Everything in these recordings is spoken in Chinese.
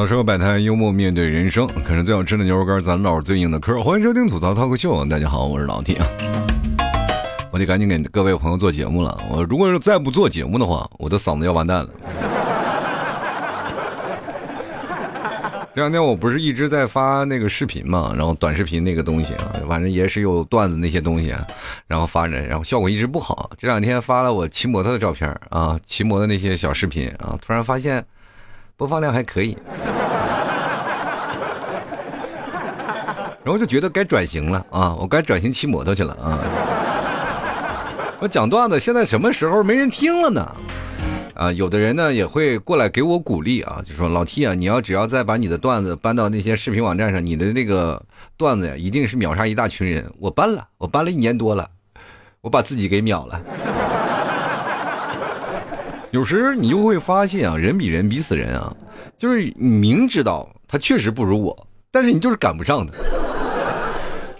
到社会百态，幽默面对人生，啃着最好吃的牛肉干，咱唠最硬的嗑。欢迎收听吐槽涛哥秀，大家好，我是老铁。我得赶紧给各位朋友做节目了。我如果是再不做节目的话，我的嗓子要完蛋了。这两天我不是一直在发那个视频嘛，然后短视频那个东西啊，反正也是有段子那些东西，然后发着，然后效果一直不好。这两天发了我骑摩托的照片啊，骑摩的那些小视频啊，突然发现播放量还可以，然后就觉得该转型了啊，我该转型骑摩托去了啊。我讲段子现在什么时候没人听了呢？啊，有的人呢也会过来给我鼓励啊，就说老 T 啊，你要只要再把你的段子搬到那些视频网站上，你的那个段子呀，一定是秒杀一大群人。我搬了，我搬了一年多了，我把自己给秒了。有时你就会发现啊，人比人比死人啊，就是你明知道他确实不如我，但是你就是赶不上他。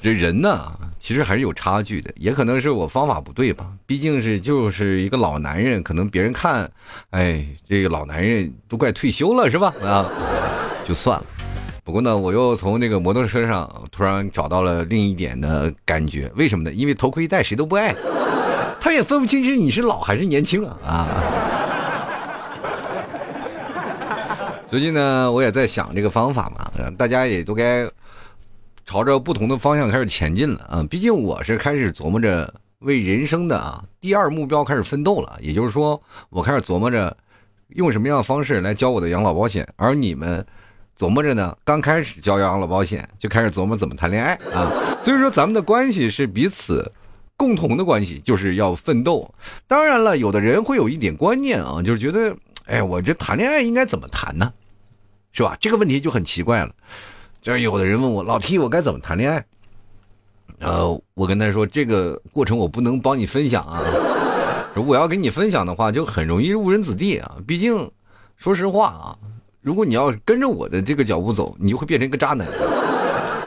这人呢？其实还是有差距的，也可能是我方法不对吧。毕竟是就是一个老男人，可能别人看，哎，这个老男人都快退休了是吧？啊，就算了。不过呢，我又从那个摩托车上突然找到了另一点的感觉，为什么呢？因为头盔一戴谁都不爱，他也分不清是你是老还是年轻啊啊！最近呢，我也在想这个方法嘛，大家也都该。朝着不同的方向开始前进了啊！毕竟我是开始琢磨着为人生的啊第二目标开始奋斗了，也就是说，我开始琢磨着用什么样的方式来交我的养老保险，而你们琢磨着呢，刚开始交养老保险就开始琢磨怎么谈恋爱啊！所以说，咱们的关系是彼此共同的关系，就是要奋斗。当然了，有的人会有一点观念啊，就是觉得，哎，我这谈恋爱应该怎么谈呢？是吧？这个问题就很奇怪了。就是有的人问我老 T，我该怎么谈恋爱？呃，我跟他说这个过程我不能帮你分享啊。如果要跟你分享的话，就很容易误人子弟啊。毕竟，说实话啊，如果你要跟着我的这个脚步走，你就会变成一个渣男。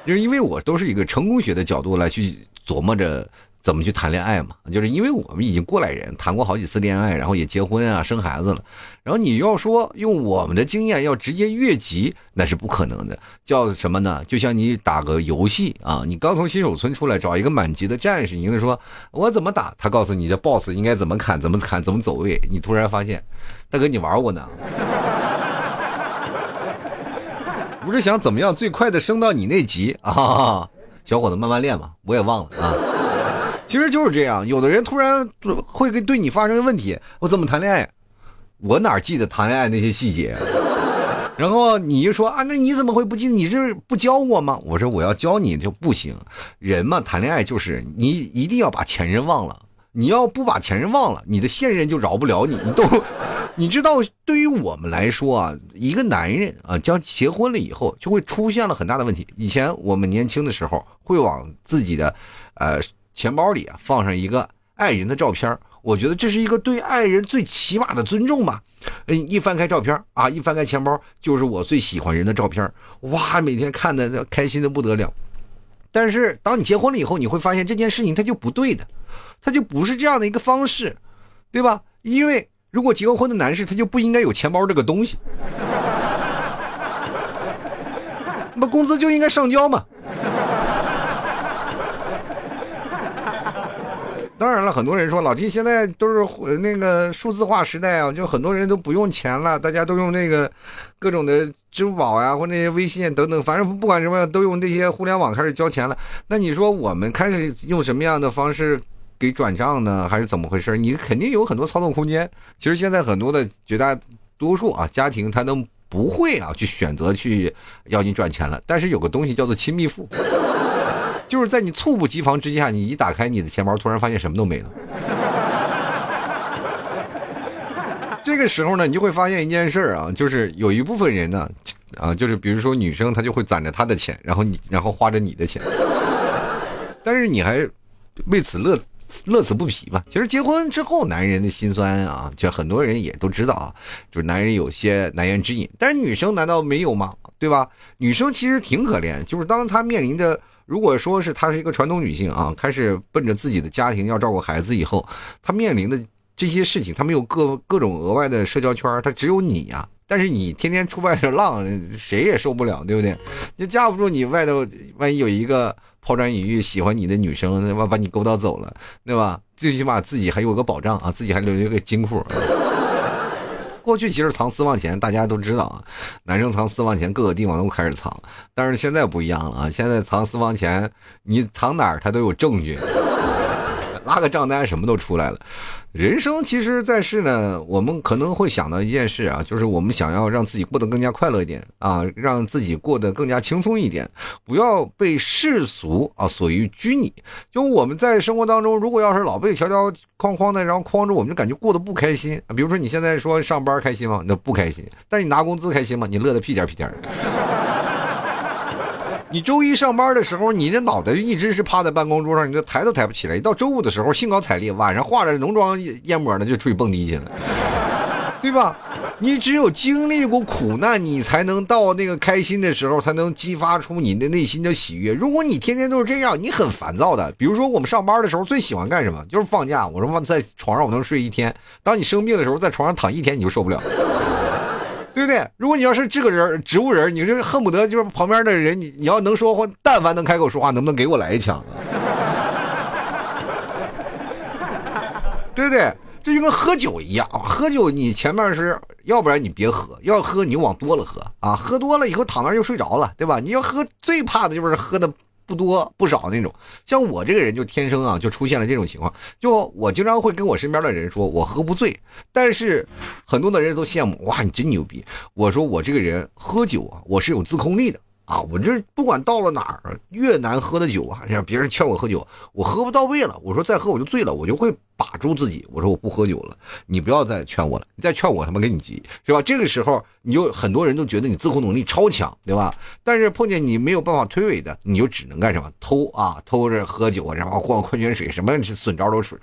就是因为我都是一个成功学的角度来去琢磨着。怎么去谈恋爱嘛？就是因为我们已经过来人，谈过好几次恋爱，然后也结婚啊，生孩子了。然后你要说用我们的经验要直接越级，那是不可能的。叫什么呢？就像你打个游戏啊，你刚从新手村出来，找一个满级的战士，你跟他说我怎么打，他告诉你这 boss 应该怎么砍，怎么砍，怎么走位。你突然发现，大哥你玩过呢？不是想怎么样最快的升到你那级啊？小伙子慢慢练吧，我也忘了啊。其实就是这样，有的人突然会跟对你发生问题，我怎么谈恋爱？我哪记得谈恋爱那些细节？然后你一说啊，那你怎么会不记得？你是不教我吗？我说我要教你就不行。人嘛，谈恋爱就是你一定要把前任忘了。你要不把前任忘了，你的现任就饶不了你。你都，你知道，对于我们来说啊，一个男人啊，将结婚了以后，就会出现了很大的问题。以前我们年轻的时候，会往自己的，呃。钱包里啊放上一个爱人的照片，我觉得这是一个对爱人最起码的尊重吧。嗯，一翻开照片啊，一翻开钱包就是我最喜欢人的照片，哇，每天看的开心的不得了。但是当你结婚了以后，你会发现这件事情它就不对的，它就不是这样的一个方式，对吧？因为如果结过婚的男士，他就不应该有钱包这个东西，那工资就应该上交嘛。当然了，很多人说老弟现在都是那个数字化时代啊，就很多人都不用钱了，大家都用那个各种的支付宝呀，或那些微信等等，反正不管什么都用那些互联网开始交钱了。那你说我们开始用什么样的方式给转账呢？还是怎么回事？你肯定有很多操作空间。其实现在很多的绝大多数啊家庭，他都不会啊去选择去要你转钱了。但是有个东西叫做亲密付。就是在你猝不及防之下，你一打开你的钱包，突然发现什么都没了。这个时候呢，你就会发现一件事儿啊，就是有一部分人呢，啊，就是比如说女生，她就会攒着她的钱，然后你，然后花着你的钱，但是你还为此乐乐此不疲吧？其实结婚之后，男人的心酸啊，就很多人也都知道啊，就是男人有些难言之隐，但是女生难道没有吗？对吧？女生其实挺可怜，就是当她面临着。如果说是她是一个传统女性啊，开始奔着自己的家庭要照顾孩子以后，她面临的这些事情，她没有各各种额外的社交圈，她只有你呀。但是你天天出外头浪，谁也受不了，对不对？你架不住你外头万一有一个抛砖引玉喜欢你的女生，他妈把你勾搭走了，对吧？最起码自己还有个保障啊，自己还留一个金库。过去其实藏私房钱，大家都知道啊，男生藏私房钱，各个地方都开始藏。但是现在不一样了啊，现在藏私房钱，你藏哪儿他都有证据，拉个账单什么都出来了。人生其实在世呢，我们可能会想到一件事啊，就是我们想要让自己过得更加快乐一点啊，让自己过得更加轻松一点，不要被世俗啊所于拘泥。就我们在生活当中，如果要是老被条条框框的，然后框着，我们就感觉过得不开心。比如说你现在说上班开心吗？那不开心。但你拿工资开心吗？你乐得屁颠屁颠的。你周一上班的时候，你这脑袋一直是趴在办公桌上，你这抬都抬不起来。一到周五的时候，兴高采烈，晚上化着浓妆艳抹的就出去蹦迪去了，对吧？你只有经历过苦难，你才能到那个开心的时候，才能激发出你的内心的喜悦。如果你天天都是这样，你很烦躁的。比如说，我们上班的时候最喜欢干什么？就是放假。我说放在床上我能睡一天。当你生病的时候，在床上躺一天，你就受不了。对不对？如果你要是这个人植物人，你是恨不得就是旁边的人，你你要能说话，但凡能开口说话，能不能给我来一枪啊？对不对？这就跟喝酒一样，喝酒你前面是要不然你别喝，要喝你往多了喝啊，喝多了以后躺那就睡着了，对吧？你要喝最怕的就是喝的。不多不少那种，像我这个人就天生啊，就出现了这种情况。就我经常会跟我身边的人说，我喝不醉，但是很多的人都羡慕，哇，你真牛逼。我说我这个人喝酒啊，我是有自控力的。啊，我这不管到了哪儿，越难喝的酒啊，像别人劝我喝酒，我喝不到位了，我说再喝我就醉了，我就会把住自己，我说我不喝酒了，你不要再劝我了，你再劝我他妈跟你急，是吧？这个时候你就很多人都觉得你自控能力超强，对吧？但是碰见你没有办法推诿的，你就只能干什么？偷啊，偷着喝酒啊，然后灌矿泉水，什么损招都使。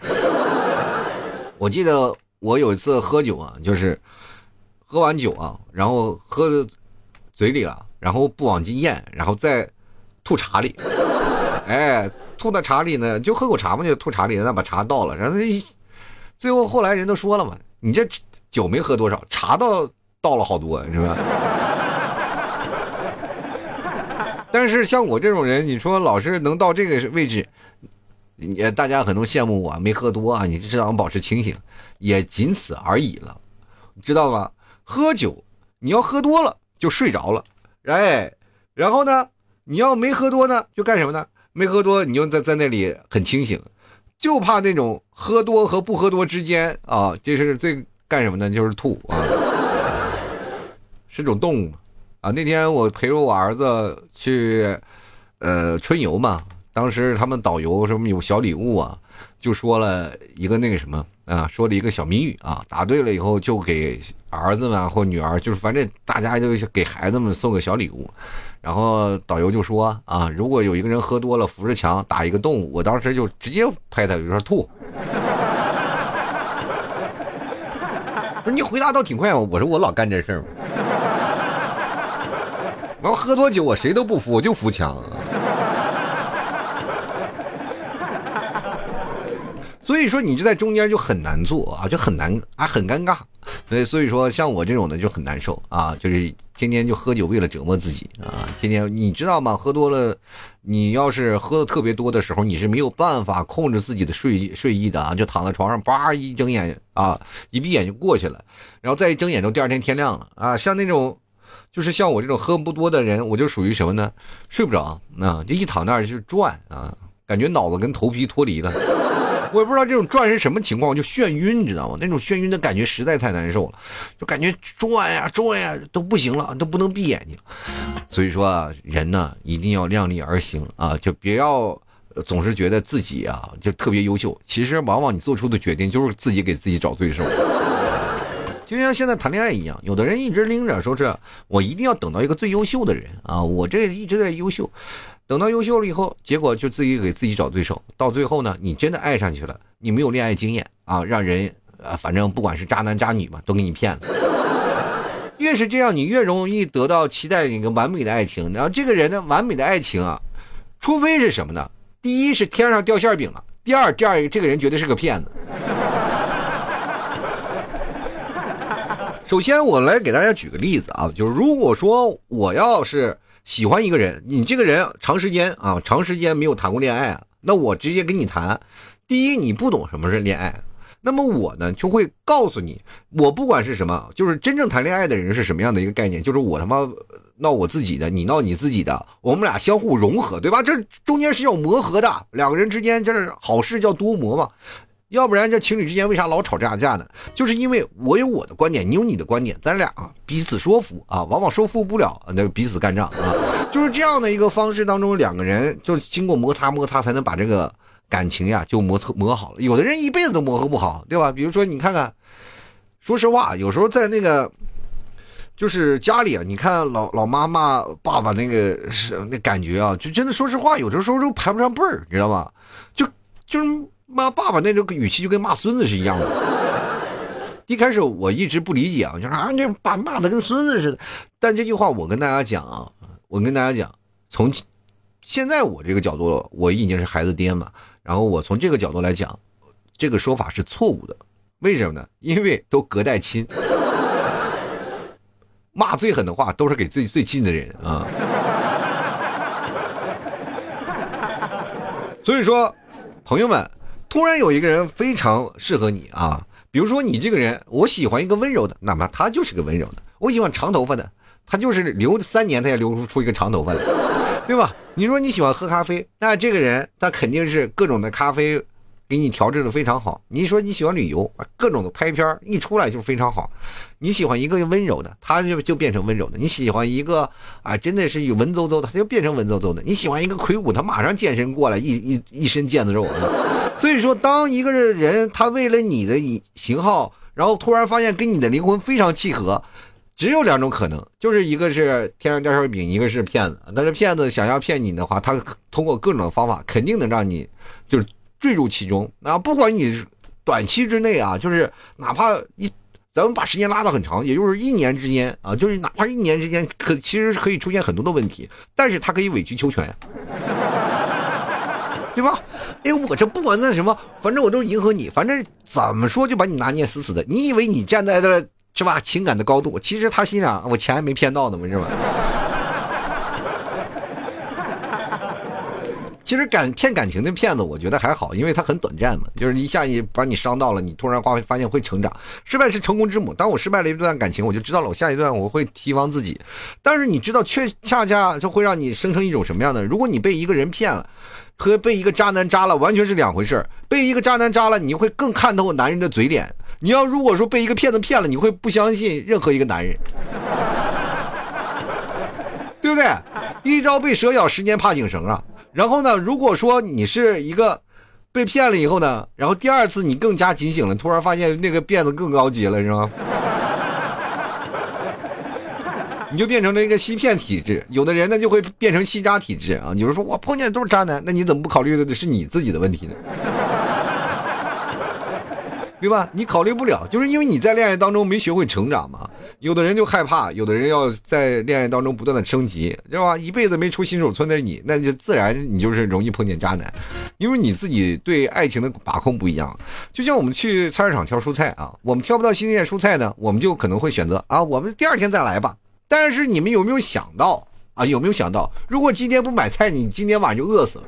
我记得我有一次喝酒啊，就是喝完酒啊，然后喝嘴里了。然后不往进咽，然后再吐茶里，哎，吐到茶里呢，就喝口茶嘛，就吐茶里，再把茶倒了，然后最后后来人都说了嘛，你这酒没喝多少，茶倒倒了好多，是吧？但是像我这种人，你说老是能到这个位置，也大家很多羡慕我没喝多啊，你至少保持清醒，也仅此而已了，知道吧？喝酒你要喝多了就睡着了。哎，然后呢？你要没喝多呢，就干什么呢？没喝多，你就在在那里很清醒，就怕那种喝多和不喝多之间啊，这是最干什么呢？就是吐啊，是种动物啊。那天我陪着我儿子去，呃，春游嘛，当时他们导游什么有小礼物啊，就说了一个那个什么。啊，说了一个小谜语啊，答对了以后就给儿子们或女儿，就是反正大家就给孩子们送个小礼物。然后导游就说啊，如果有一个人喝多了扶着墙打一个动物，我当时就直接拍他，就说吐。不是你回答倒挺快，我说我老干这事儿。我要喝多酒，我谁都不扶，我就扶墙。所以说，你就在中间就很难做啊，就很难啊，很尴尬。所以，所以说像我这种的就很难受啊，就是天天就喝酒为了折磨自己啊，天天你知道吗？喝多了，你要是喝的特别多的时候，你是没有办法控制自己的睡睡意的啊，就躺在床上，叭一睁眼啊，一闭眼就过去了，然后再一睁眼就第二天天亮了啊。像那种，就是像我这种喝不多的人，我就属于什么呢？睡不着啊，就一躺那儿就转啊，感觉脑子跟头皮脱离了。我也不知道这种转是什么情况，就眩晕，你知道吗？那种眩晕的感觉实在太难受了，就感觉转呀转呀都不行了，都不能闭眼睛。所以说啊，人呢一定要量力而行啊，就别要总是觉得自己啊就特别优秀。其实往往你做出的决定就是自己给自己找罪受。就像现在谈恋爱一样，有的人一直拎着说是我一定要等到一个最优秀的人啊，我这一直在优秀。等到优秀了以后，结果就自己给自己找对手。到最后呢，你真的爱上去了，你没有恋爱经验啊，让人啊，反正不管是渣男渣女嘛，都给你骗了。越是这样，你越容易得到期待一个完美的爱情。然后这个人的完美的爱情啊，除非是什么呢？第一是天上掉馅饼了，第二，第二这个人绝对是个骗子。首先，我来给大家举个例子啊，就是如果说我要是喜欢一个人，你这个人长时间啊，长时间没有谈过恋爱啊，那我直接跟你谈。第一，你不懂什么是恋爱，那么我呢就会告诉你，我不管是什么，就是真正谈恋爱的人是什么样的一个概念，就是我他妈闹我自己的，你闹你自己的，我们俩相互融合，对吧？这中间是要磨合的，两个人之间这是好事叫多磨嘛。要不然这情侣之间为啥老吵架架呢？就是因为我有我的观点，你有你的观点，咱俩彼此说服啊，往往说服不了，那彼此干仗啊，就是这样的一个方式当中，两个人就经过摩擦摩擦，才能把这个感情呀就磨磨磨好了。有的人一辈子都磨合不好，对吧？比如说你看看，说实话，有时候在那个就是家里啊，你看老老妈妈爸爸那个是那感觉啊，就真的说实话，有的时候都排不上辈儿，你知道吧？就就是。骂爸爸那种语气就跟骂孙子是一样的。一开始我一直不理解啊，就说啊，这爸骂的跟孙子似的。但这句话我跟大家讲啊，我跟大家讲，从现在我这个角度，我已经是孩子爹嘛。然后我从这个角度来讲，这个说法是错误的。为什么呢？因为都隔代亲，骂最狠的话都是给最最近的人啊。所以说，朋友们。突然有一个人非常适合你啊，比如说你这个人，我喜欢一个温柔的，那么他就是个温柔的；我喜欢长头发的，他就是留三年他也留不出一个长头发来，对吧？你说你喜欢喝咖啡，那这个人他肯定是各种的咖啡。给你调制的非常好。你说你喜欢旅游各种的拍片一出来就非常好。你喜欢一个温柔的，他就就变成温柔的。你喜欢一个啊，真的是有文绉绉的，他就变成文绉绉的。你喜欢一个魁梧，他马上健身过来，一一一身腱子肉。所以说，当一个人他为了你的型号，然后突然发现跟你的灵魂非常契合，只有两种可能，就是一个是天上掉馅饼，一个是骗子。但是骗子想要骗你的话，他通过各种方法，肯定能让你就是。坠入其中，啊，不管你短期之内啊，就是哪怕一，咱们把时间拉得很长，也就是一年之间啊，就是哪怕一年之间，可其实可以出现很多的问题，但是他可以委曲求全，对吧？哎，我这不管那什么，反正我都迎合你，反正怎么说就把你拿捏死死的。你以为你站在这是吧？情感的高度，其实他心想我钱还没骗到呢嘛，是吧？其实感骗感情的骗子，我觉得还好，因为他很短暂嘛，就是一下一把你伤到了，你突然发发现会成长。失败是成功之母。当我失败了一段感情，我就知道了，我下一段我会提防自己。但是你知道，却恰恰就会让你生成一种什么样的？如果你被一个人骗了，和被一个渣男渣了，完全是两回事被一个渣男渣了，你会更看透男人的嘴脸。你要如果说被一个骗子骗了，你会不相信任何一个男人，对不对？一朝被蛇咬，十年怕井绳啊。然后呢？如果说你是一个被骗了以后呢，然后第二次你更加警醒了，突然发现那个辫子更高级了，是吗？你就变成了一个吸骗体质。有的人呢就会变成吸渣体质啊。有人说我碰见的都是渣男，那你怎么不考虑的是你自己的问题呢？对吧？你考虑不了，就是因为你在恋爱当中没学会成长嘛。有的人就害怕，有的人要在恋爱当中不断的升级，知道吧？一辈子没出新手村的你，那就自然你就是容易碰见渣男，因为你自己对爱情的把控不一样。就像我们去菜市场挑蔬菜啊，我们挑不到新鲜蔬菜呢，我们就可能会选择啊，我们第二天再来吧。但是你们有没有想到啊？有没有想到，如果今天不买菜，你今天晚上就饿死了。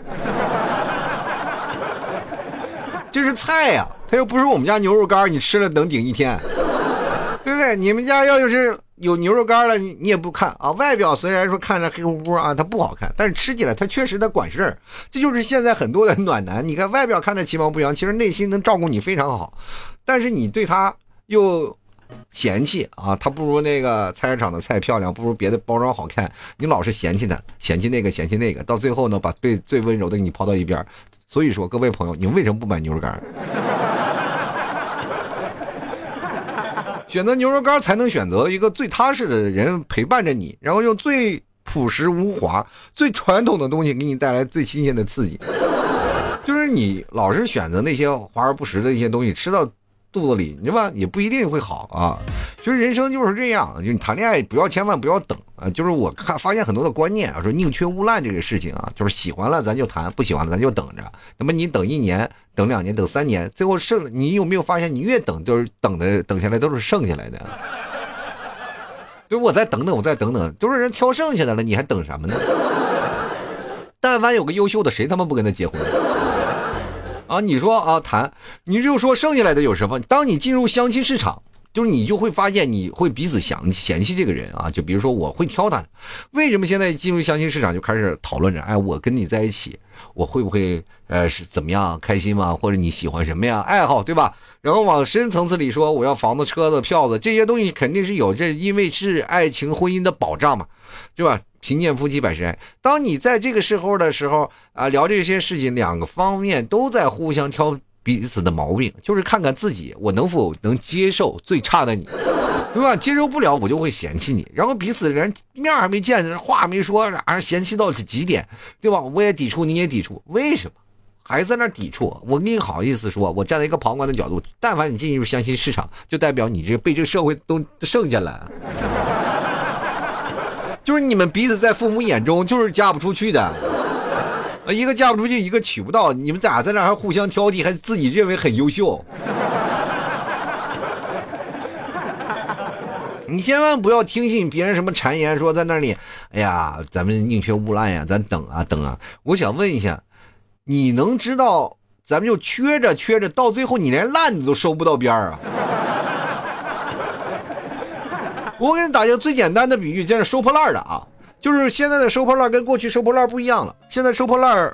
这是菜呀，它又不是我们家牛肉干，你吃了能顶一天，对不对？你们家要是有牛肉干了，你你也不看啊。外表虽然说看着黑乎乎啊，它不好看，但是吃起来它确实它管事儿。这就是现在很多的暖男，你看外表看着其貌不扬，其实内心能照顾你非常好，但是你对他又嫌弃啊，他不如那个菜市场的菜漂亮，不如别的包装好看，你老是嫌弃他，嫌弃那个嫌弃那个，到最后呢，把最最温柔的给你抛到一边。所以说，各位朋友，你为什么不买牛肉干？选择牛肉干才能选择一个最踏实的人陪伴着你，然后用最朴实无华、最传统的东西给你带来最新鲜的刺激。就是你老是选择那些华而不实的一些东西，吃到。肚子里，你知道吧？也不一定会好啊。就是人生就是这样，就你谈恋爱不要千万不要等啊。就是我看发现很多的观念啊，说宁缺毋滥这个事情啊，就是喜欢了咱就谈，不喜欢了咱就等着。那么你等一年、等两年、等三年，最后剩你有没有发现，你越等就是等的等下来都是剩下来的。对，我再等等，我再等等，都是人挑剩下的了，你还等什么呢？但凡有个优秀的，谁他妈不跟他结婚？啊，你说啊，谈，你就说剩下来的有什么？当你进入相亲市场。就是你就会发现，你会彼此想嫌弃这个人啊。就比如说，我会挑他，为什么现在进入相亲市场就开始讨论着？哎，我跟你在一起，我会不会呃是怎么样开心吗？或者你喜欢什么呀？爱好对吧？然后往深层次里说，我要房子、车子、票子这些东西肯定是有，这因为是爱情婚姻的保障嘛，对吧？贫贱夫妻百事哀。当你在这个时候的时候啊，聊这些事情，两个方面都在互相挑。彼此的毛病，就是看看自己，我能否能接受最差的你，对吧？接受不了，我就会嫌弃你。然后彼此连面还没见，话没说，俩人嫌弃到极点，对吧？我也抵触，你也抵触，为什么？还在那抵触？我跟你好意思说，我站在一个旁观的角度，但凡你进入相亲市场，就代表你这被这个社会都剩下了，就是你们彼此在父母眼中就是嫁不出去的。啊，一个嫁不出去，一个娶不到，你们咋在那还互相挑剔，还自己认为很优秀？你千万不要听信别人什么谗言，说在那里，哎呀，咱们宁缺毋滥呀，咱等啊等啊。我想问一下，你能知道咱们就缺着缺着，到最后你连烂子都收不到边儿啊？我给你打一个最简单的比喻，就是收破烂的啊。就是现在的收破烂跟过去收破烂不一样了。现在收破烂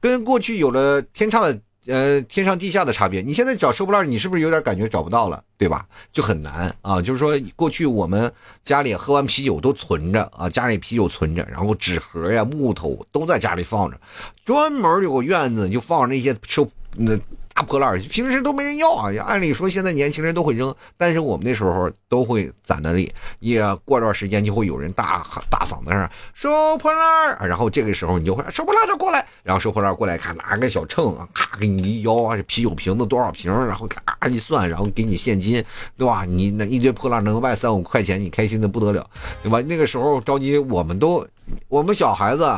跟过去有了天差的呃天上地下的差别。你现在找收破烂，你是不是有点感觉找不到了，对吧？就很难啊。就是说，过去我们家里喝完啤酒都存着啊，家里啤酒存着，然后纸盒呀、木头都在家里放着，专门有个院子就放那些收那。大破烂平时都没人要啊！按理说现在年轻人都会扔，但是我们那时候都会攒那里。也过段时间就会有人大大嗓子上收破烂然后这个时候你就会收破烂的过来，然后收破烂过来看拿个小秤，咔给你一摇，啤酒瓶子多少瓶，然后咔一算，然后给你现金，对吧？你那一堆破烂能卖三五块钱，你开心的不得了，对吧？那个时候着急，我们都我们小孩子。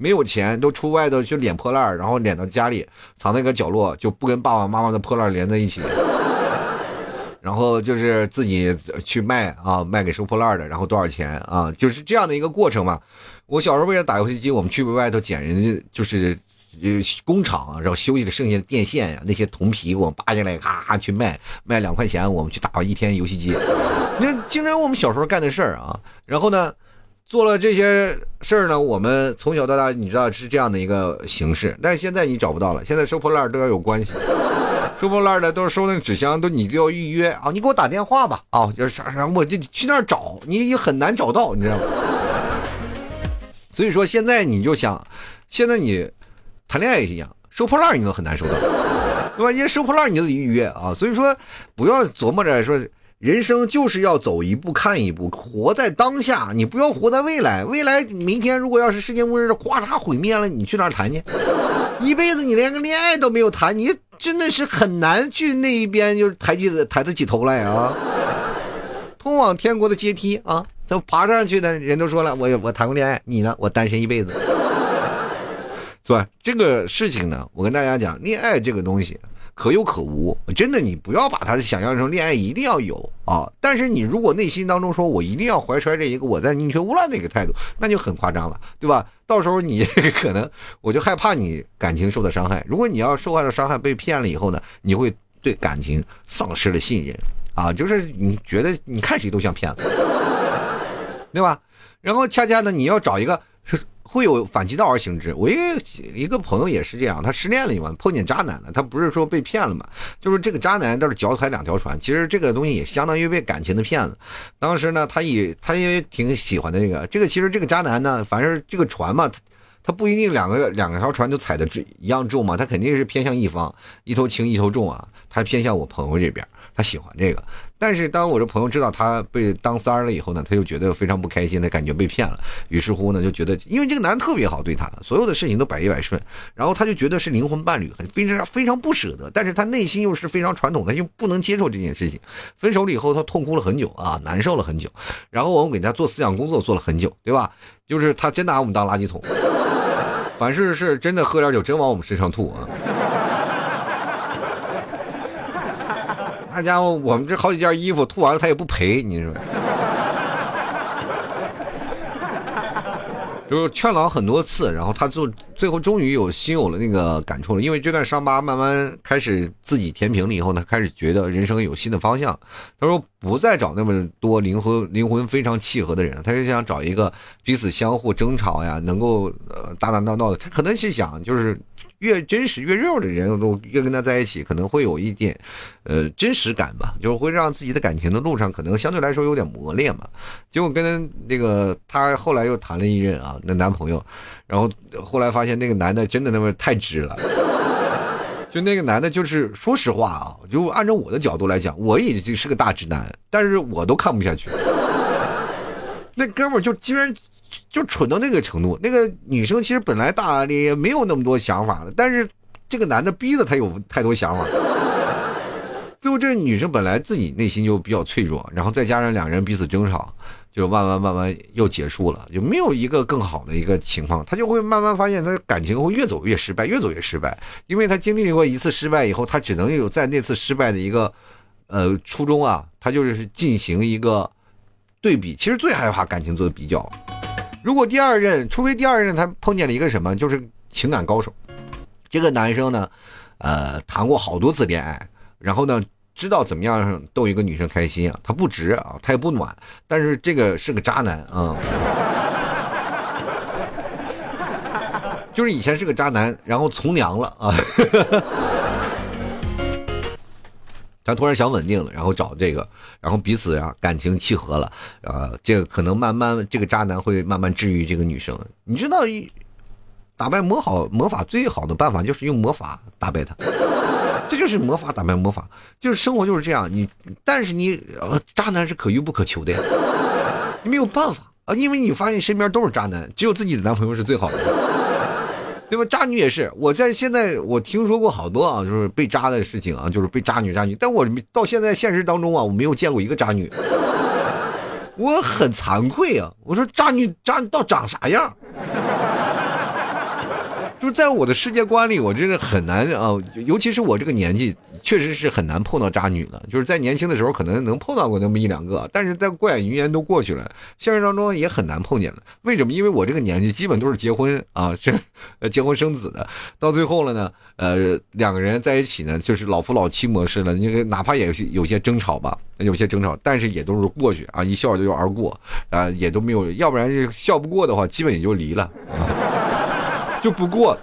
没有钱，都出外头去敛破烂然后敛到家里，藏在一个角落，就不跟爸爸妈妈的破烂连在一起。然后就是自己去卖啊，卖给收破烂的，然后多少钱啊？就是这样的一个过程嘛。我小时候为了打游戏机，我们去外头捡人家就是工厂，然后修的剩下的电线呀，那些铜皮我们扒下来，咔咔去卖，卖两块钱，我们去打一天游戏机。那经常我们小时候干的事儿啊。然后呢？做了这些事儿呢，我们从小到大，你知道是这样的一个形式，但是现在你找不到了。现在收破烂都要有关系，收破烂的都是收那个纸箱，都你就要预约啊，你给我打电话吧啊，就是啥啥，我就去那儿找，你也很难找到，你知道吗？所以说现在你就想，现在你谈恋爱也是一样，收破烂你都很难收到，对吧？因为收破烂你都得预约啊，所以说不要琢磨着说。人生就是要走一步看一步，活在当下，你不要活在未来。未来明天如果要是世界末日，哗嚓毁灭了，你去哪儿谈去？一辈子你连个恋爱都没有谈，你真的是很难去那一边就抬起抬得起头来啊！通往天国的阶梯啊，这爬上去的人都说了，我我谈过恋爱，你呢？我单身一辈子。是吧？这个事情呢，我跟大家讲，恋爱这个东西。可有可无，真的，你不要把它想象成恋爱一定要有啊！但是你如果内心当中说我一定要怀揣着一个我在宁缺毋滥的一个态度，那就很夸张了，对吧？到时候你 可能我就害怕你感情受到伤害。如果你要受到伤害被骗了以后呢，你会对感情丧失了信任啊！就是你觉得你看谁都像骗子，对吧？然后恰恰呢，你要找一个。会有反其道而行之。我一个一个朋友也是这样，他失恋了嘛，碰见渣男了。他不是说被骗了嘛，就是这个渣男倒是脚踩两条船。其实这个东西也相当于被感情的骗子。当时呢，他也他也挺喜欢的这个这个。其实这个渣男呢，反正这个船嘛，他他不一定两个两条船都踩的一样重嘛，他肯定是偏向一方，一头轻一头重啊。他偏向我朋友这边。他喜欢这个，但是当我这朋友知道他被当三儿了以后呢，他就觉得非常不开心的感觉被骗了。于是乎呢，就觉得因为这个男特别好对他，所有的事情都百依百顺，然后他就觉得是灵魂伴侣，很非常非常不舍得。但是他内心又是非常传统，他就不能接受这件事情。分手了以后，他痛哭了很久啊，难受了很久。然后我们给他做思想工作做了很久，对吧？就是他真拿我们当垃圾桶，凡事是真的喝点酒真往我们身上吐啊。那家伙，我们这好几件衣服吐完了，他也不赔，你说？就是劝了很多次，然后他就最后终于有心有了那个感触了，因为这段伤疤慢慢开始自己填平了以后呢，开始觉得人生有新的方向。他说不再找那么多灵魂灵魂非常契合的人，他就想找一个彼此相互争吵呀，能够呃打打闹闹的。他可能是想就是。越真实越肉的人，我越跟他在一起，可能会有一点，呃，真实感吧，就是会让自己的感情的路上可能相对来说有点磨练嘛。结果跟那个他后来又谈了一任啊，那男朋友，然后后来发现那个男的真的那么太直了，就那个男的，就是说实话啊，就按照我的角度来讲，我已经是个大直男，但是我都看不下去。那哥们就居然。就蠢到那个程度，那个女生其实本来大咧咧，没有那么多想法的，但是这个男的逼着她有太多想法。最后这个女生本来自己内心就比较脆弱，然后再加上两人彼此争吵，就慢慢慢慢又结束了，就没有一个更好的一个情况，她就会慢慢发现她感情会越走越失败，越走越失败，因为她经历过一次失败以后，她只能有在那次失败的一个呃初衷啊，她就是进行一个对比，其实最害怕感情做的比较。如果第二任，除非第二任他碰见了一个什么，就是情感高手，这个男生呢，呃，谈过好多次恋爱，然后呢，知道怎么样逗一个女生开心啊，他不直啊，他也不暖，但是这个是个渣男啊，就是以前是个渣男，然后从良了啊。他突然想稳定了，然后找这个，然后彼此啊感情契合了，啊，这个可能慢慢这个渣男会慢慢治愈这个女生。你知道，打败魔好魔法最好的办法就是用魔法打败他，这就是魔法打败魔法，就是生活就是这样。你但是你呃渣男是可遇不可求的呀，你没有办法啊，因为你发现身边都是渣男，只有自己的男朋友是最好的。对吧？渣女也是，我在现在我听说过好多啊，就是被渣的事情啊，就是被渣女渣女，但我到现在现实当中啊，我没有见过一个渣女，我很惭愧啊！我说渣女渣到长啥样？就是在我的世界观里，我真的很难啊，尤其是我这个年纪，确实是很难碰到渣女了。就是在年轻的时候，可能能碰到过那么一两个，但是在过眼云烟都过去了，现实当中也很难碰见了。为什么？因为我这个年纪基本都是结婚啊，是结婚生子的，到最后了呢，呃，两个人在一起呢，就是老夫老妻模式了。你哪怕也有些争吵吧，有些争吵，但是也都是过去啊，一笑就而过啊，也都没有，要不然是笑不过的话，基本也就离了。就不过，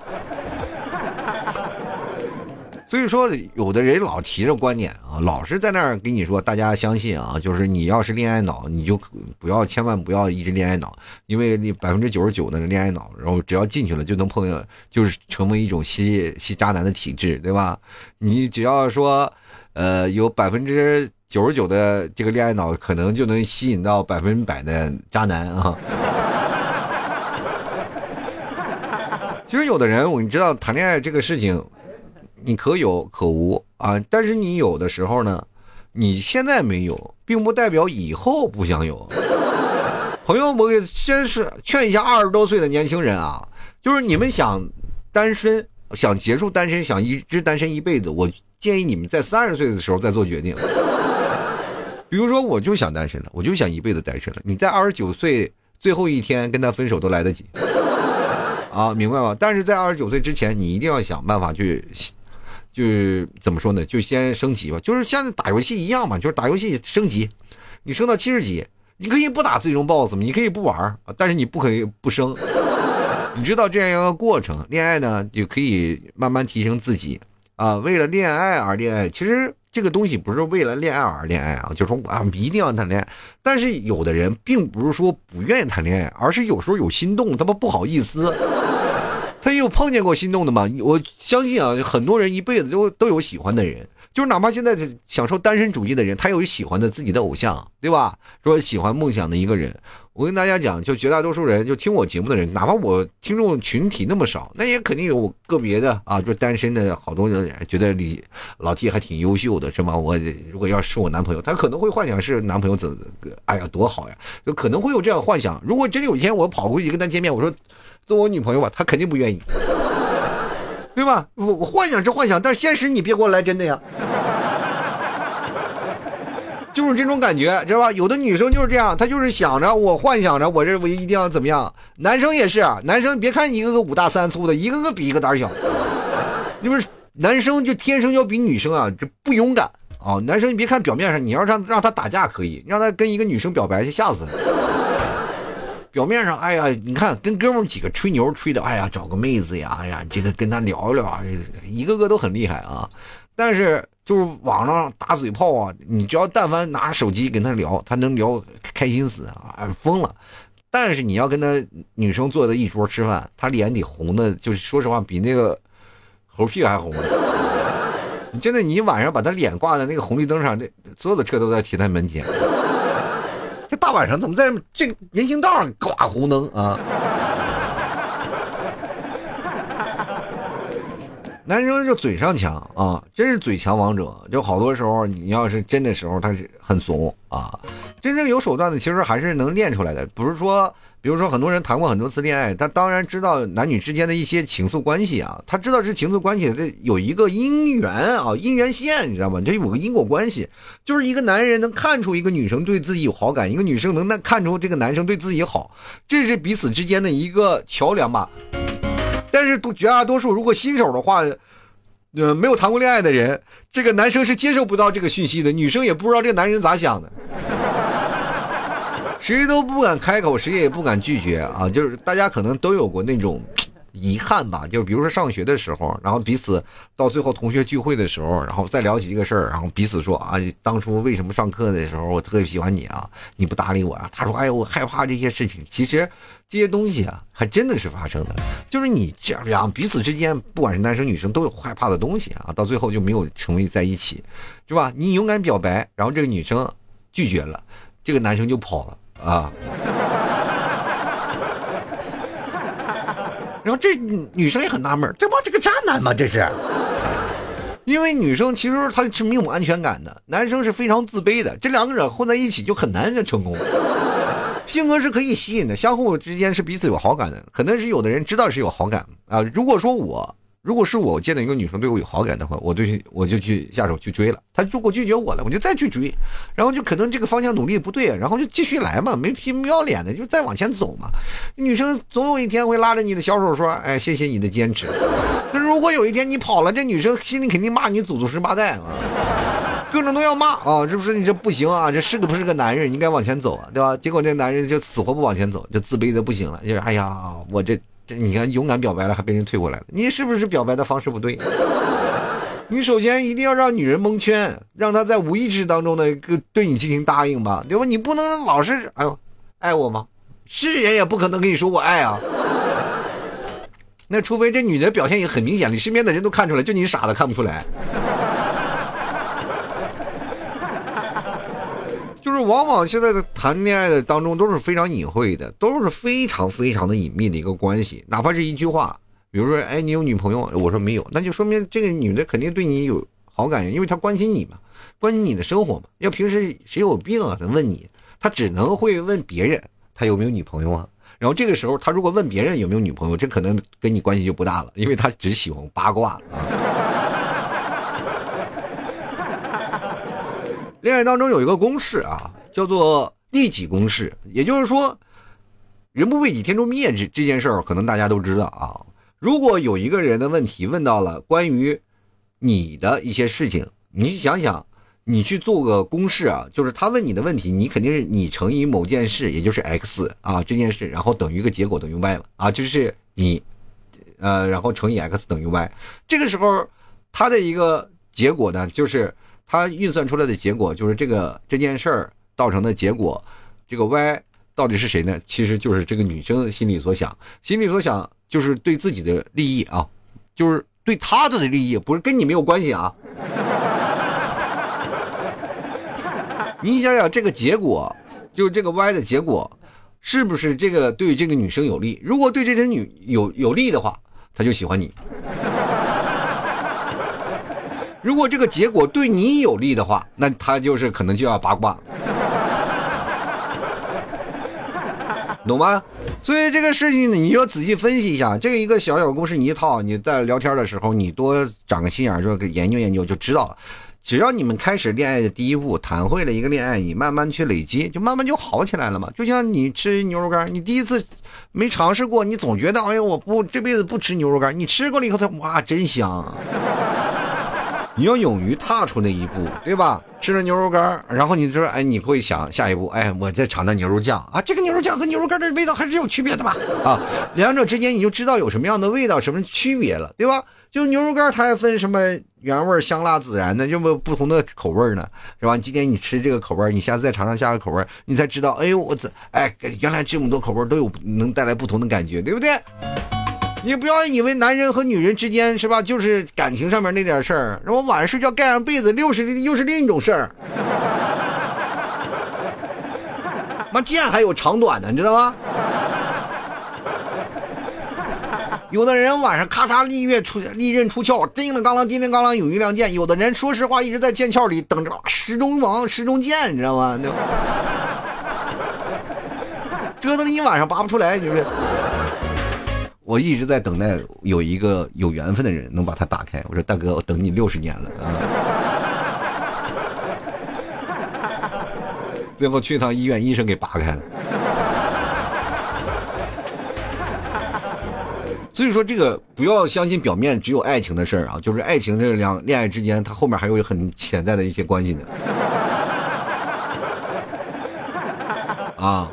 所以说有的人老提着观点啊，老是在那儿跟你说，大家相信啊，就是你要是恋爱脑，你就不要千万不要一直恋爱脑，因为你百分之九十九的恋爱脑，然后只要进去了就能碰，就是成为一种吸吸渣男的体质，对吧？你只要说，呃，有百分之九十九的这个恋爱脑，可能就能吸引到百分百的渣男啊。其实有的人，我你知道谈恋爱这个事情，你可有可无啊。但是你有的时候呢，你现在没有，并不代表以后不想有。朋友，我给先是劝一下二十多岁的年轻人啊，就是你们想单身，想结束单身，想一直单身一辈子，我建议你们在三十岁的时候再做决定。比如说，我就想单身了，我就想一辈子单身了。你在二十九岁最后一天跟他分手都来得及。啊，明白吧？但是在二十九岁之前，你一定要想办法去，就是怎么说呢？就先升级吧，就是像打游戏一样嘛，就是打游戏升级，你升到七十级，你可以不打最终 BOSS 嘛？你可以不玩但是你不可以不升。你知道这样一个过程，恋爱呢就可以慢慢提升自己啊。为了恋爱而恋爱，其实。这个东西不是为了恋爱而恋爱啊，就是说啊一定要谈恋爱。但是有的人并不是说不愿意谈恋爱，而是有时候有心动，他妈不好意思。他也有碰见过心动的嘛？我相信啊，很多人一辈子都都有喜欢的人，就是哪怕现在享受单身主义的人，他有喜欢的自己的偶像，对吧？说喜欢梦想的一个人。我跟大家讲，就绝大多数人，就听我节目的人，哪怕我听众群体那么少，那也肯定有个别的啊，就单身的好多人觉得李老 T 还挺优秀的，是吗？我如果要是我男朋友，他可能会幻想是男朋友怎，哎呀多好呀，就可能会有这样幻想。如果真有一天我跑过去跟他见面，我说做我女朋友吧，他肯定不愿意，对吧？我幻想是幻想，但是现实你别给我来真的呀。就是这种感觉，知道吧？有的女生就是这样，她就是想着我幻想着我这我一定要怎么样。男生也是，男生别看一个个五大三粗的，一个个比一个胆小，就是男生就天生要比女生啊就不勇敢啊。男生你别看表面上，你要让让他打架可以，让他跟一个女生表白就吓死了。表面上，哎呀，你看跟哥们几个吹牛吹的，哎呀，找个妹子呀，哎呀，这个跟他聊聊啊，一个个都很厉害啊。但是就是网上打嘴炮啊，你只要但凡拿手机跟他聊，他能聊开心死啊，疯了。但是你要跟他女生坐在一桌吃饭，他脸得红的，就是说实话比那个猴屁还红。你真的，你晚上把他脸挂在那个红绿灯上，这所有的车都在停在门前。这大晚上怎么在这人行道上挂红灯啊？男生就嘴上强啊，真是嘴强王者。就好多时候，你要是真的时候，他是很怂啊。真正有手段的，其实还是能练出来的。不是说，比如说很多人谈过很多次恋爱，他当然知道男女之间的一些情愫关系啊，他知道是情愫关系，这有一个姻缘啊，姻缘线，你知道吗？这有个因果关系，就是一个男人能看出一个女生对自己有好感，一个女生能看出这个男生对自己好，这是彼此之间的一个桥梁吧。但是绝大多数如果新手的话，呃，没有谈过恋爱的人，这个男生是接受不到这个讯息的，女生也不知道这个男人咋想的。谁都不敢开口，谁也不敢拒绝啊！就是大家可能都有过那种遗憾吧，就是比如说上学的时候，然后彼此到最后同学聚会的时候，然后再聊起这个事儿，然后彼此说啊，当初为什么上课的时候我特别喜欢你啊？你不搭理我啊？他说，哎呀，我害怕这些事情。其实这些东西啊，还真的是发生的，就是你这样彼此之间，不管是男生女生，都有害怕的东西啊，到最后就没有成为在一起，是吧？你勇敢表白，然后这个女生拒绝了，这个男生就跑了。啊，然后这女生也很纳闷，这不这个渣男吗？这是，因为女生其实她是没有安全感的，男生是非常自卑的，这两个人混在一起就很难成功。性格是可以吸引的，相互之间是彼此有好感的，可能是有的人知道是有好感啊。如果说我。如果是我见到一个女生对我有好感的话，我对我就去下手去追了。她如果拒绝我了，我就再去追，然后就可能这个方向努力不对，然后就继续来嘛，没皮没要脸的就再往前走嘛。女生总有一天会拉着你的小手说：“哎，谢谢你的坚持。”那如果有一天你跑了，这女生心里肯定骂你祖宗十八代啊，各种都要骂啊，是不是你这不行啊？这是个不是个男人？应该往前走啊，对吧？结果那男人就死活不往前走，就自卑的不行了，就是哎呀，我这。这你看，勇敢表白了还被人退过来了，你是不是表白的方式不对？你首先一定要让女人蒙圈，让她在无意识当中的对你进行答应吧，对吧？你不能老是哎呦，爱我吗？是人也不可能跟你说我爱啊。那除非这女的表现也很明显，你身边的人都看出来，就你傻的看不出来。就是往往现在的谈恋爱的当中都是非常隐晦的，都是非常非常的隐秘的一个关系。哪怕是一句话，比如说，哎，你有女朋友？我说没有，那就说明这个女的肯定对你有好感，因为她关心你嘛，关心你的生活嘛。要平时谁有病啊？她问你，她只能会问别人，她有没有女朋友啊？然后这个时候，她如果问别人有没有女朋友，这可能跟你关系就不大了，因为她只喜欢八卦。恋爱当中有一个公式啊，叫做利己公式，也就是说，人不为己，天诛灭这这件事儿，可能大家都知道啊。如果有一个人的问题问到了关于你的一些事情，你想想，你去做个公式啊，就是他问你的问题，你肯定是你乘以某件事，也就是 x 啊这件事，然后等于一个结果等于 y 嘛啊，就是你呃，然后乘以 x 等于 y，这个时候他的一个结果呢，就是。他运算出来的结果就是这个这件事儿造成的结果，这个 Y 到底是谁呢？其实就是这个女生心里所想，心里所想就是对自己的利益啊，就是对他的利益，不是跟你没有关系啊。你想想这个结果，就这个 Y 的结果，是不是这个对这个女生有利？如果对这个女有有利的话，他就喜欢你。如果这个结果对你有利的话，那他就是可能就要八卦，懂吗？所以这个事情呢，你要仔细分析一下。这个一个小小公式，你一套，你在聊天的时候，你多长个心眼，说研究研究就知道了。只要你们开始恋爱的第一步，谈会了一个恋爱，你慢慢去累积，就慢慢就好起来了嘛。就像你吃牛肉干，你第一次没尝试过，你总觉得哎呀，我不这辈子不吃牛肉干。你吃过了以后，它哇，真香。你要勇于踏出那一步，对吧？吃了牛肉干，然后你说，哎，你会想下一步，哎，我再尝尝牛肉酱啊，这个牛肉酱和牛肉干的味道还是有区别的吧？啊，两者之间你就知道有什么样的味道，什么区别了，对吧？就牛肉干它还分什么原味、香辣、孜然的，这么不同的口味呢，是吧？今天你吃这个口味，你下次再尝尝下个口味，你才知道，哎呦，我这，哎，原来这么多口味都有能带来不同的感觉，对不对？你不要以为男人和女人之间是吧，就是感情上面那点事儿，然后晚上睡觉盖上被子，又是又是另一种事儿。妈剑还有长短呢，你知道吗？有的人晚上咔嚓利刃出利刃出鞘，叮当啷叮当啷有一亮剑；有的人说实话一直在剑鞘里等着时钟王时钟剑，你知道吗？折腾一晚上拔不出来，就是。我一直在等待有一个有缘分的人能把它打开。我说大哥，我等你六十年了啊！最后去一趟医院，医生给拔开了。所以说，这个不要相信表面只有爱情的事儿啊，就是爱情这两恋爱之间，它后面还有很潜在的一些关系呢。啊，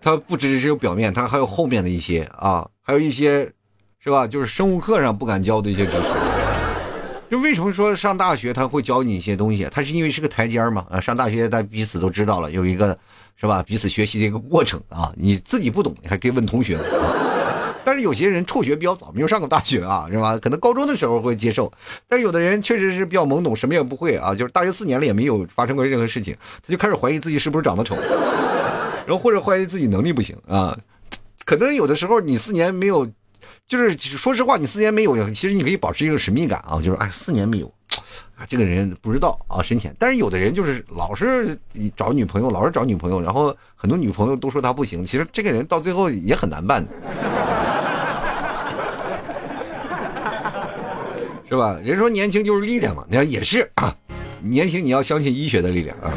它不只是有表面，它还有后面的一些啊。还有一些，是吧？就是生物课上不敢教的一些知识。就为什么说上大学他会教你一些东西？他是因为是个台阶嘛？啊，上大学大家彼此都知道了，有一个是吧？彼此学习的一个过程啊。你自己不懂，你还可以问同学。但是有些人辍学比较早，没有上过大学啊，是吧？可能高中的时候会接受。但是有的人确实是比较懵懂，什么也不会啊。就是大学四年了也没有发生过任何事情，他就开始怀疑自己是不是长得丑，然后或者怀疑自己能力不行啊。可能有的时候你四年没有，就是说实话，你四年没有，其实你可以保持一个神秘感啊，就是哎，四年没有，啊，这个人不知道啊深浅。但是有的人就是老是找女朋友，老是找女朋友，然后很多女朋友都说他不行，其实这个人到最后也很难办的，是吧？人说年轻就是力量嘛，你看也是啊，年轻你要相信医学的力量啊。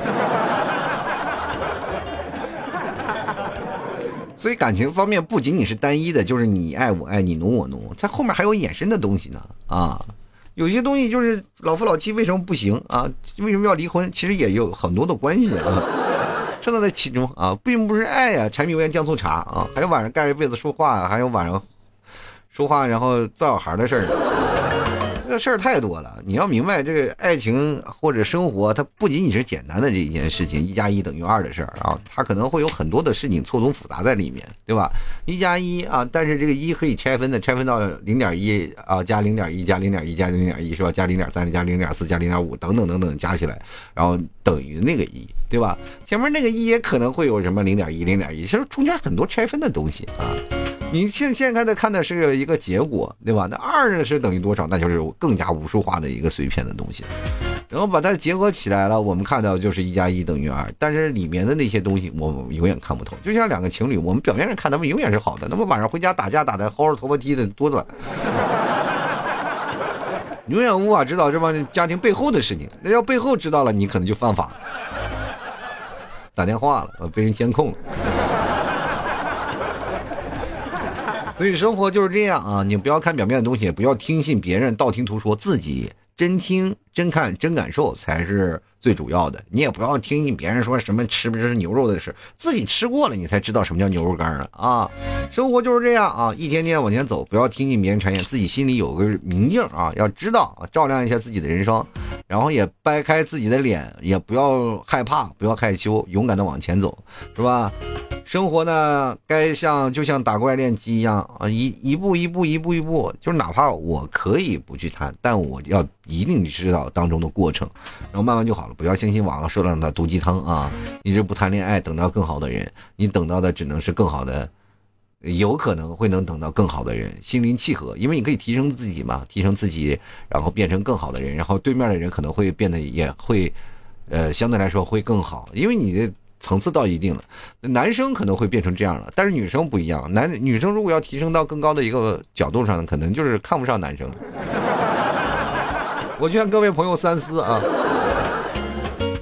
所以感情方面不仅仅是单一的，就是你爱我爱你侬我侬，在后面还有衍生的东西呢啊！有些东西就是老夫老妻为什么不行啊？为什么要离婚？其实也有很多的关系啊，正在其中啊，并不是爱呀，柴米油盐酱醋茶啊，还有晚上盖着被子说话，还有晚上说话然后造小孩的事儿。事儿太多了，你要明白，这个爱情或者生活，它不仅仅是简单的这一件事情，一加一等于二的事儿啊，它可能会有很多的事情错综复杂在里面，对吧？一加一啊，但是这个一可以拆分的，拆分到零点一啊，加零点一，加零点一，加零点一，是吧？加零点三，加零点四，加零点五，等等等等，加起来，然后等于那个一，对吧？前面那个一也可能会有什么零点一，零点一，其实中间很多拆分的东西啊。你现现在的看的是一个结果，对吧？那二呢是等于多少？那就是更加无数化的一个碎片的东西，然后把它结合起来了，我们看到就是一加一等于二。但是里面的那些东西，我们永远看不透。就像两个情侣，我们表面上看他们永远是好的，那么晚上回家打架打的薅着头发踢的多短，永远无法知道这帮家庭背后的事情。那要背后知道了，你可能就犯法，打电话了，被人监控了。所以生活就是这样啊！你不要看表面的东西，不要听信别人道听途说，自己真听、真看、真感受才是最主要的。你也不要听信别人说什么吃不吃牛肉的事，自己吃过了，你才知道什么叫牛肉干啊！啊，生活就是这样啊，一天天往前走，不要听信别人谗言，自己心里有个明镜啊，要知道，照亮一下自己的人生，然后也掰开自己的脸，也不要害怕，不要害羞，勇敢的往前走，是吧？生活呢，该像就像打怪练级一样啊，一一步一步一步一步，就是哪怕我可以不去谈，但我要一定知道当中的过程，然后慢慢就好了。不要相信网上说的那毒鸡汤啊，一直不谈恋爱，等到更好的人，你等到的只能是更好的，有可能会能等到更好的人，心灵契合，因为你可以提升自己嘛，提升自己，然后变成更好的人，然后对面的人可能会变得也会，呃，相对来说会更好，因为你的。层次到一定了，男生可能会变成这样了，但是女生不一样。男女生如果要提升到更高的一个角度上，可能就是看不上男生。我劝各位朋友三思啊！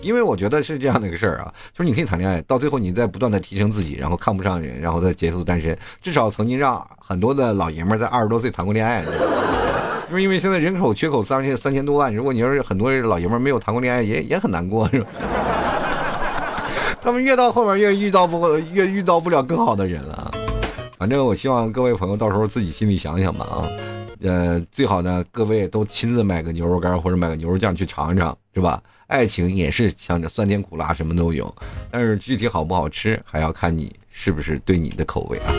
因为我觉得是这样的一个事儿啊，就是你可以谈恋爱，到最后你再不断的提升自己，然后看不上人，然后再结束单身，至少曾经让很多的老爷们在二十多岁谈过恋爱。就是因为现在人口缺口三千三千多万，如果你要是很多老爷们没有谈过恋爱，也也很难过，是吧？他们越到后面越遇到不越遇到不了更好的人了。反正我希望各位朋友到时候自己心里想想吧啊。呃，最好呢，各位都亲自买个牛肉干或者买个牛肉酱去尝尝，是吧？爱情也是像这酸甜苦辣什么都有，但是具体好不好吃，还要看你是不是对你的口味啊。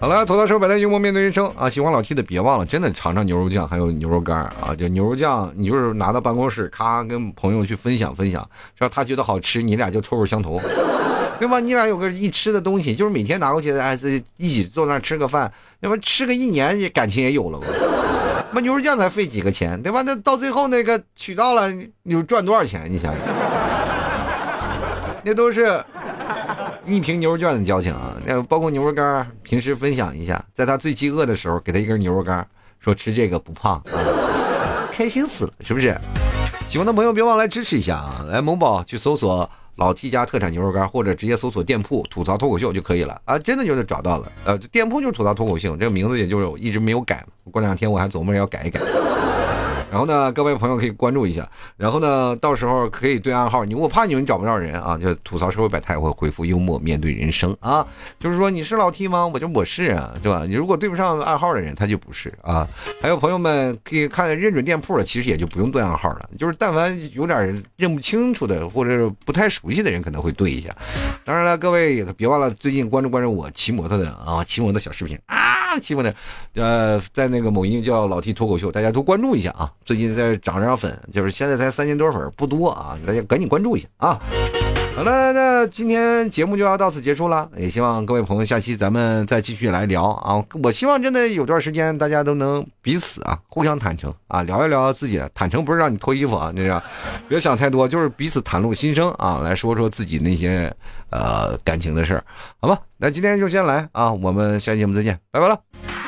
好了，头到手摆在幽默面对人生啊！喜欢老 T 的别忘了，真的尝尝牛肉酱还有牛肉干啊！就牛肉酱，你就是拿到办公室，咔跟朋友去分享分享，只要他觉得好吃，你俩就臭味相投，对吧？你俩有个一吃的东西，就是每天拿过去，哎，一起坐那吃个饭。要不吃个一年，感情也有了吧？那牛肉酱才费几个钱，对吧？那到最后那个取到了，你赚多少钱？你想想，那都是一瓶牛肉酱的交情啊！那包括牛肉干，平时分享一下，在他最饥饿的时候，给他一根牛肉干，说吃这个不胖啊，开心死了，是不是？喜欢的朋友别忘来支持一下啊！来某宝去搜索。老 T 家特产牛肉干，或者直接搜索店铺“吐槽脱口秀”就可以了啊！真的就是找到了，呃，店铺就是吐槽脱口秀，这个名字也就是一直没有改，过两天我还琢磨着要改一改。然后呢，各位朋友可以关注一下。然后呢，到时候可以对暗号。你我怕你们找不着人啊，就吐槽社会百态，会回复幽默面对人生啊。就是说你是老 T 吗？我就我是啊，对吧？你如果对不上暗号的人，他就不是啊。还有朋友们可以看认准店铺了，其实也就不用对暗号了。就是但凡有点认不清楚的，或者是不太熟悉的人，可能会对一下。当然了，各位也别忘了最近关注关注我骑摩托的啊，骑摩托小视频啊，骑摩托，呃，在那个某音叫老 T 脱口秀，大家都关注一下啊。最近在涨涨粉，就是现在才三千多粉，不多啊，大家赶紧关注一下啊！好了，那今天节目就要到此结束了，也希望各位朋友下期咱们再继续来聊啊！我希望真的有段时间大家都能彼此啊互相坦诚啊，聊一聊自己坦诚，不是让你脱衣服啊，这样别想太多，就是彼此袒露心声啊，来说说自己那些呃感情的事儿，好吧？那今天就先来啊，我们下期节目再见，拜拜了。